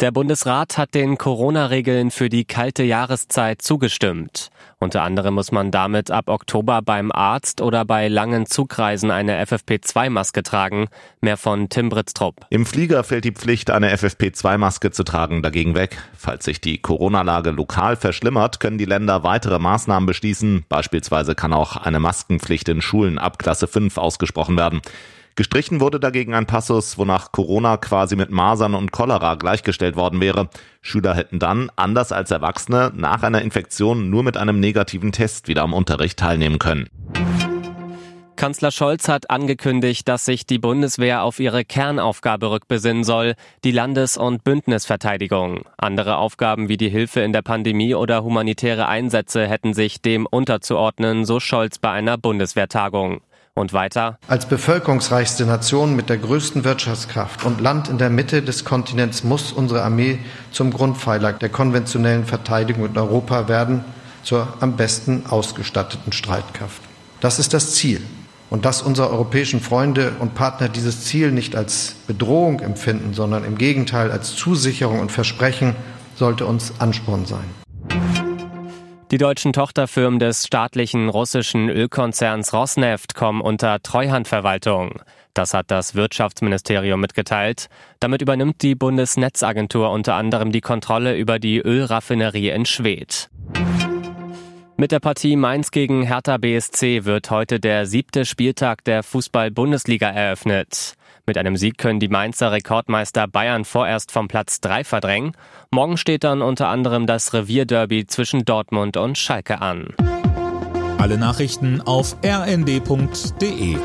Der Bundesrat hat den Corona-Regeln für die kalte Jahreszeit zugestimmt. Unter anderem muss man damit ab Oktober beim Arzt oder bei langen Zugreisen eine FFP2-Maske tragen. Mehr von Tim Britztrup. Im Flieger fällt die Pflicht, eine FFP2-Maske zu tragen, dagegen weg. Falls sich die Corona-Lage lokal verschlimmert, können die Länder weitere Maßnahmen beschließen. Beispielsweise kann auch eine Maskenpflicht in Schulen ab Klasse 5 ausgesprochen werden. Gestrichen wurde dagegen ein Passus, wonach Corona quasi mit Masern und Cholera gleichgestellt worden wäre. Schüler hätten dann, anders als Erwachsene, nach einer Infektion nur mit einem negativen Test wieder am Unterricht teilnehmen können. Kanzler Scholz hat angekündigt, dass sich die Bundeswehr auf ihre Kernaufgabe rückbesinnen soll, die Landes- und Bündnisverteidigung. Andere Aufgaben wie die Hilfe in der Pandemie oder humanitäre Einsätze hätten sich dem unterzuordnen, so Scholz bei einer Bundeswehrtagung. Und weiter. Als bevölkerungsreichste Nation mit der größten Wirtschaftskraft und Land in der Mitte des Kontinents muss unsere Armee zum Grundpfeiler der konventionellen Verteidigung in Europa werden, zur am besten ausgestatteten Streitkraft. Das ist das Ziel. Und dass unsere europäischen Freunde und Partner dieses Ziel nicht als Bedrohung empfinden, sondern im Gegenteil als Zusicherung und Versprechen, sollte uns Ansporn sein. Die deutschen Tochterfirmen des staatlichen russischen Ölkonzerns Rosneft kommen unter Treuhandverwaltung. Das hat das Wirtschaftsministerium mitgeteilt. Damit übernimmt die Bundesnetzagentur unter anderem die Kontrolle über die Ölraffinerie in Schwedt. Mit der Partie Mainz gegen Hertha BSC wird heute der siebte Spieltag der Fußball-Bundesliga eröffnet. Mit einem Sieg können die Mainzer Rekordmeister Bayern vorerst vom Platz 3 verdrängen. Morgen steht dann unter anderem das Revierderby zwischen Dortmund und Schalke an. Alle Nachrichten auf rnd.de